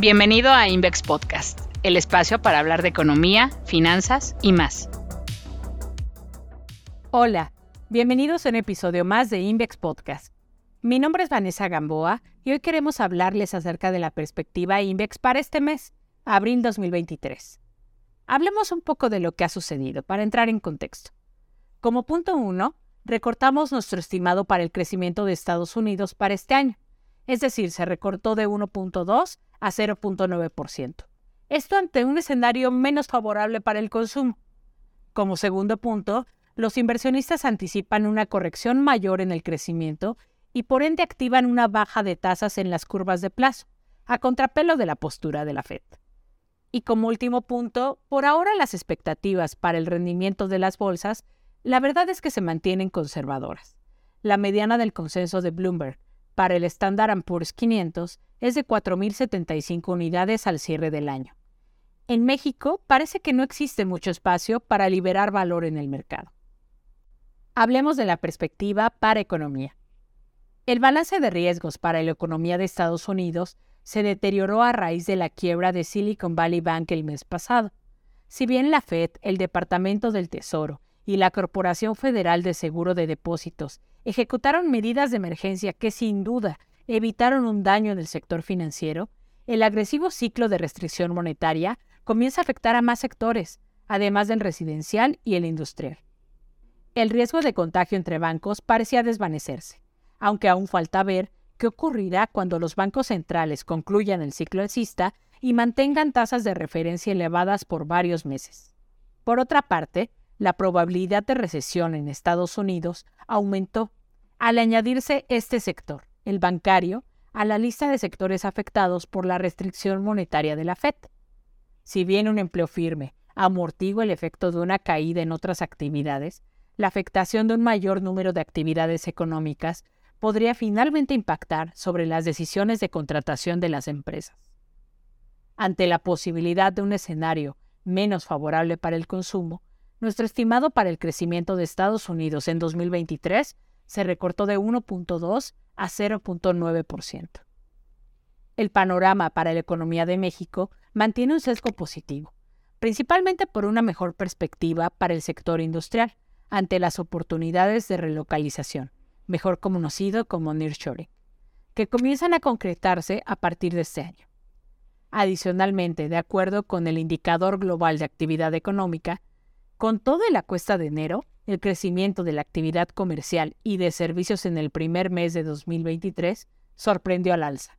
Bienvenido a Invex Podcast, el espacio para hablar de economía, finanzas y más. Hola, bienvenidos a un episodio más de Invex Podcast. Mi nombre es Vanessa Gamboa y hoy queremos hablarles acerca de la perspectiva Invex para este mes, abril 2023. Hablemos un poco de lo que ha sucedido para entrar en contexto. Como punto uno, recortamos nuestro estimado para el crecimiento de Estados Unidos para este año, es decir, se recortó de 1.2 a 0.9%. Esto ante un escenario menos favorable para el consumo. Como segundo punto, los inversionistas anticipan una corrección mayor en el crecimiento y por ende activan una baja de tasas en las curvas de plazo, a contrapelo de la postura de la Fed. Y como último punto, por ahora las expectativas para el rendimiento de las bolsas, la verdad es que se mantienen conservadoras. La mediana del consenso de Bloomberg para el Standard Poor's 500 es de 4.075 unidades al cierre del año. En México parece que no existe mucho espacio para liberar valor en el mercado. Hablemos de la perspectiva para economía. El balance de riesgos para la economía de Estados Unidos se deterioró a raíz de la quiebra de Silicon Valley Bank el mes pasado. Si bien la Fed, el Departamento del Tesoro y la Corporación Federal de Seguro de Depósitos ejecutaron medidas de emergencia que sin duda evitaron un daño en el sector financiero, el agresivo ciclo de restricción monetaria comienza a afectar a más sectores, además del residencial y el industrial. El riesgo de contagio entre bancos parecía desvanecerse, aunque aún falta ver qué ocurrirá cuando los bancos centrales concluyan el ciclo alcista y mantengan tasas de referencia elevadas por varios meses. Por otra parte, la probabilidad de recesión en Estados Unidos aumentó al añadirse este sector, el bancario, a la lista de sectores afectados por la restricción monetaria de la Fed. Si bien un empleo firme amortigua el efecto de una caída en otras actividades, la afectación de un mayor número de actividades económicas podría finalmente impactar sobre las decisiones de contratación de las empresas. Ante la posibilidad de un escenario menos favorable para el consumo, nuestro estimado para el crecimiento de Estados Unidos en 2023 se recortó de 1.2 a 0.9%. El panorama para la economía de México mantiene un sesgo positivo, principalmente por una mejor perspectiva para el sector industrial ante las oportunidades de relocalización, mejor conocido como nearshoring, que comienzan a concretarse a partir de este año. Adicionalmente, de acuerdo con el indicador global de actividad económica, con toda la cuesta de enero, el crecimiento de la actividad comercial y de servicios en el primer mes de 2023 sorprendió al alza.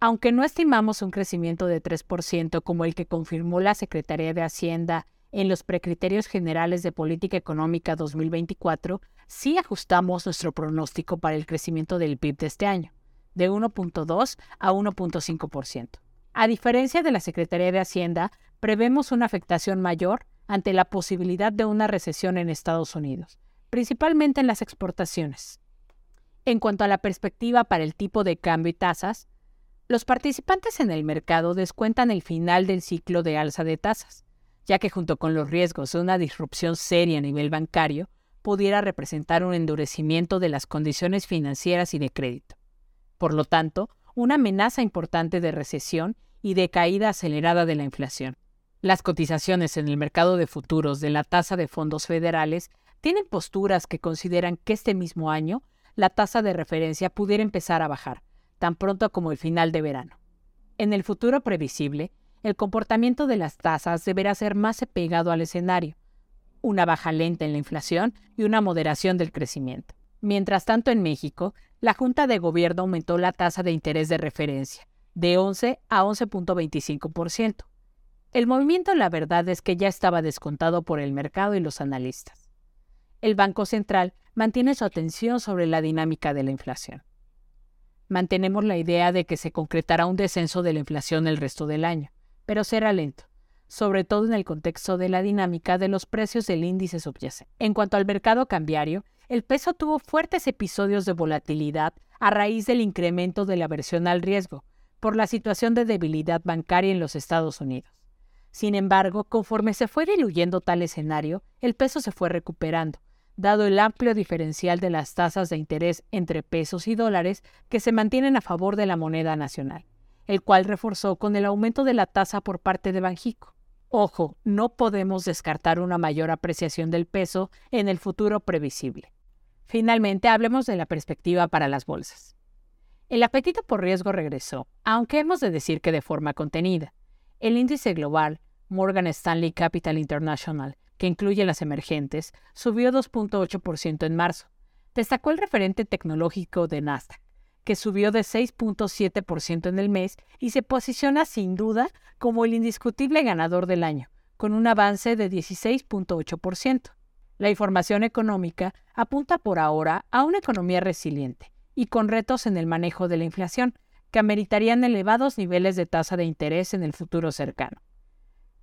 Aunque no estimamos un crecimiento de 3% como el que confirmó la Secretaría de Hacienda en los precriterios generales de política económica 2024, sí ajustamos nuestro pronóstico para el crecimiento del PIB de este año, de 1.2 a 1.5%. A diferencia de la Secretaría de Hacienda, prevemos una afectación mayor ante la posibilidad de una recesión en Estados Unidos, principalmente en las exportaciones. En cuanto a la perspectiva para el tipo de cambio y tasas, los participantes en el mercado descuentan el final del ciclo de alza de tasas, ya que junto con los riesgos de una disrupción seria a nivel bancario, pudiera representar un endurecimiento de las condiciones financieras y de crédito. Por lo tanto, una amenaza importante de recesión y de caída acelerada de la inflación. Las cotizaciones en el mercado de futuros de la tasa de fondos federales tienen posturas que consideran que este mismo año la tasa de referencia pudiera empezar a bajar, tan pronto como el final de verano. En el futuro previsible, el comportamiento de las tasas deberá ser más pegado al escenario, una baja lenta en la inflación y una moderación del crecimiento. Mientras tanto, en México, la Junta de Gobierno aumentó la tasa de interés de referencia de 11 a 11.25%, el movimiento, la verdad, es que ya estaba descontado por el mercado y los analistas. El Banco Central mantiene su atención sobre la dinámica de la inflación. Mantenemos la idea de que se concretará un descenso de la inflación el resto del año, pero será lento, sobre todo en el contexto de la dinámica de los precios del índice subyacente. En cuanto al mercado cambiario, el peso tuvo fuertes episodios de volatilidad a raíz del incremento de la aversión al riesgo por la situación de debilidad bancaria en los Estados Unidos. Sin embargo, conforme se fue diluyendo tal escenario, el peso se fue recuperando, dado el amplio diferencial de las tasas de interés entre pesos y dólares que se mantienen a favor de la moneda nacional. el cual reforzó con el aumento de la tasa por parte de Banjico. Ojo, no podemos descartar una mayor apreciación del peso en el futuro previsible. Finalmente, hablemos de la perspectiva para las bolsas. El apetito por riesgo regresó, aunque hemos de decir que de forma contenida. El índice global, Morgan Stanley Capital International, que incluye las emergentes, subió 2.8% en marzo. Destacó el referente tecnológico de Nasdaq, que subió de 6.7% en el mes y se posiciona sin duda como el indiscutible ganador del año, con un avance de 16.8%. La información económica apunta por ahora a una economía resiliente y con retos en el manejo de la inflación, que ameritarían elevados niveles de tasa de interés en el futuro cercano.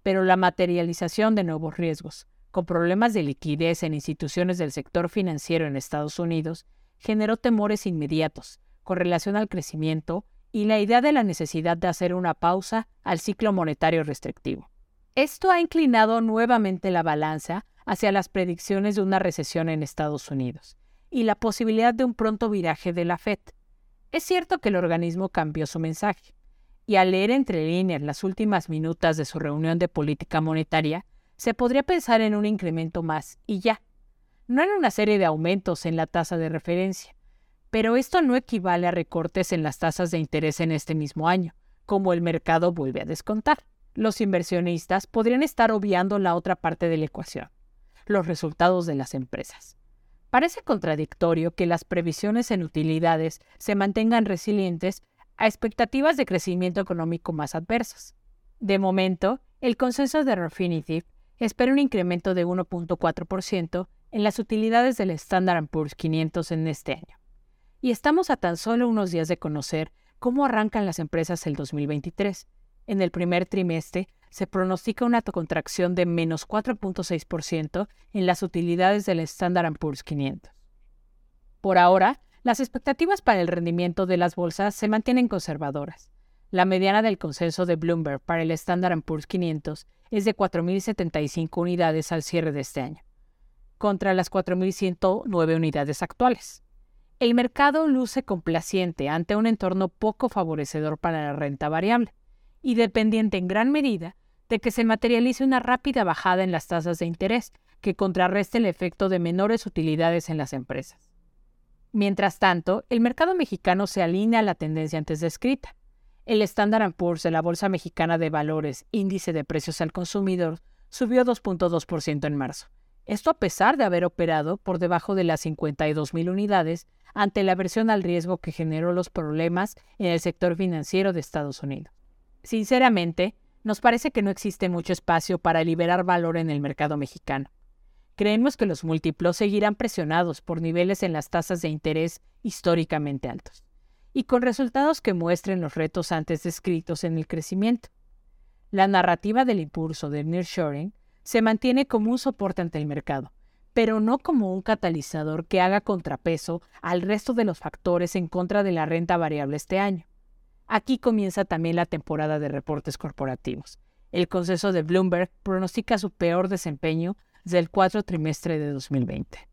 Pero la materialización de nuevos riesgos, con problemas de liquidez en instituciones del sector financiero en Estados Unidos, generó temores inmediatos, con relación al crecimiento y la idea de la necesidad de hacer una pausa al ciclo monetario restrictivo. Esto ha inclinado nuevamente la balanza hacia las predicciones de una recesión en Estados Unidos y la posibilidad de un pronto viraje de la Fed. Es cierto que el organismo cambió su mensaje, y al leer entre líneas las últimas minutas de su reunión de política monetaria, se podría pensar en un incremento más y ya, no en una serie de aumentos en la tasa de referencia, pero esto no equivale a recortes en las tasas de interés en este mismo año, como el mercado vuelve a descontar. Los inversionistas podrían estar obviando la otra parte de la ecuación, los resultados de las empresas. Parece contradictorio que las previsiones en utilidades se mantengan resilientes a expectativas de crecimiento económico más adversas. De momento, el consenso de Refinitiv espera un incremento de 1.4% en las utilidades del Standard Poor's 500 en este año y estamos a tan solo unos días de conocer cómo arrancan las empresas el 2023. En el primer trimestre se pronostica una contracción de menos 4.6% en las utilidades del Standard Poor's 500. Por ahora, las expectativas para el rendimiento de las bolsas se mantienen conservadoras. La mediana del consenso de Bloomberg para el Standard Poor's 500 es de 4.075 unidades al cierre de este año, contra las 4.109 unidades actuales. El mercado luce complaciente ante un entorno poco favorecedor para la renta variable y dependiente en gran medida de que se materialice una rápida bajada en las tasas de interés que contrarreste el efecto de menores utilidades en las empresas. Mientras tanto, el mercado mexicano se alinea a la tendencia antes descrita. El Standard Poor's de la Bolsa Mexicana de Valores, índice de precios al consumidor, subió 2.2% en marzo. Esto a pesar de haber operado por debajo de las 52.000 unidades ante la aversión al riesgo que generó los problemas en el sector financiero de Estados Unidos. Sinceramente, nos parece que no existe mucho espacio para liberar valor en el mercado mexicano. Creemos que los múltiplos seguirán presionados por niveles en las tasas de interés históricamente altos, y con resultados que muestren los retos antes descritos en el crecimiento. La narrativa del impulso del nearshoring se mantiene como un soporte ante el mercado, pero no como un catalizador que haga contrapeso al resto de los factores en contra de la renta variable este año. Aquí comienza también la temporada de reportes corporativos. El consenso de Bloomberg pronostica su peor desempeño desde el cuarto trimestre de 2020.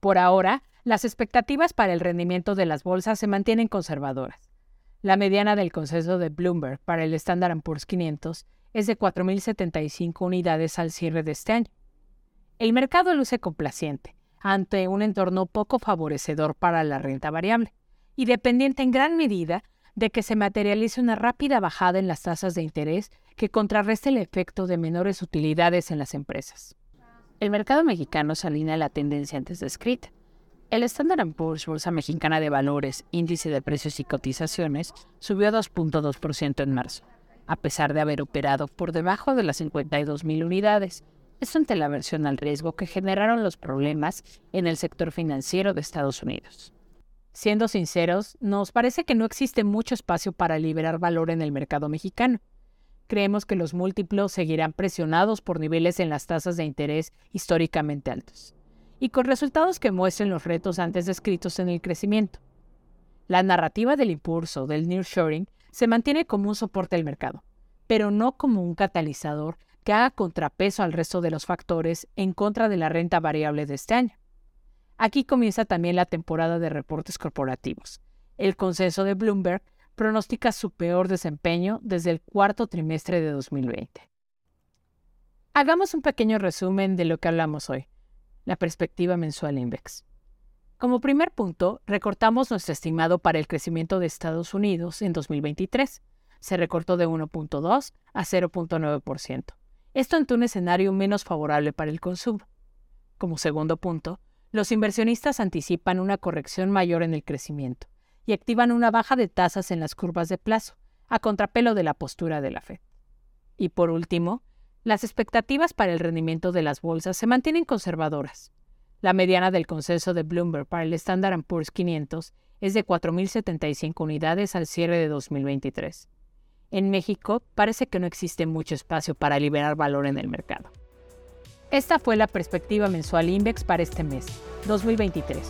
Por ahora, las expectativas para el rendimiento de las bolsas se mantienen conservadoras. La mediana del consenso de Bloomberg para el Standard Poor's 500 es de 4.075 unidades al cierre de este año, el mercado luce complaciente ante un entorno poco favorecedor para la renta variable y dependiente en gran medida de que se materialice una rápida bajada en las tasas de interés que contrarreste el efecto de menores utilidades en las empresas. El mercado mexicano se alinea a la tendencia antes descrita. El Standard Poor's Bolsa Mexicana de Valores, índice de precios y cotizaciones, subió 2.2% en marzo, a pesar de haber operado por debajo de las 52.000 unidades es ante la aversión al riesgo que generaron los problemas en el sector financiero de Estados Unidos. Siendo sinceros, nos parece que no existe mucho espacio para liberar valor en el mercado mexicano. Creemos que los múltiplos seguirán presionados por niveles en las tasas de interés históricamente altos, y con resultados que muestren los retos antes descritos en el crecimiento. La narrativa del impulso del nearshoring se mantiene como un soporte del mercado, pero no como un catalizador que haga contrapeso al resto de los factores en contra de la renta variable de este año. Aquí comienza también la temporada de reportes corporativos. El consenso de Bloomberg pronostica su peor desempeño desde el cuarto trimestre de 2020. Hagamos un pequeño resumen de lo que hablamos hoy, la perspectiva mensual INVEX. Como primer punto, recortamos nuestro estimado para el crecimiento de Estados Unidos en 2023. Se recortó de 1.2 a 0.9%. Esto ante un escenario menos favorable para el consumo. Como segundo punto, los inversionistas anticipan una corrección mayor en el crecimiento y activan una baja de tasas en las curvas de plazo, a contrapelo de la postura de la Fed. Y por último, las expectativas para el rendimiento de las bolsas se mantienen conservadoras. La mediana del consenso de Bloomberg para el Standard Poor's 500 es de 4.075 unidades al cierre de 2023. En México parece que no existe mucho espacio para liberar valor en el mercado. Esta fue la perspectiva mensual INVEX para este mes, 2023.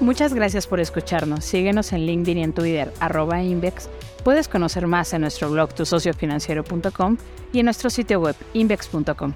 Muchas gracias por escucharnos. Síguenos en LinkedIn y en Twitter, arroba INVEX. Puedes conocer más en nuestro blog tusociofinanciero.com y en nuestro sitio web invex.com.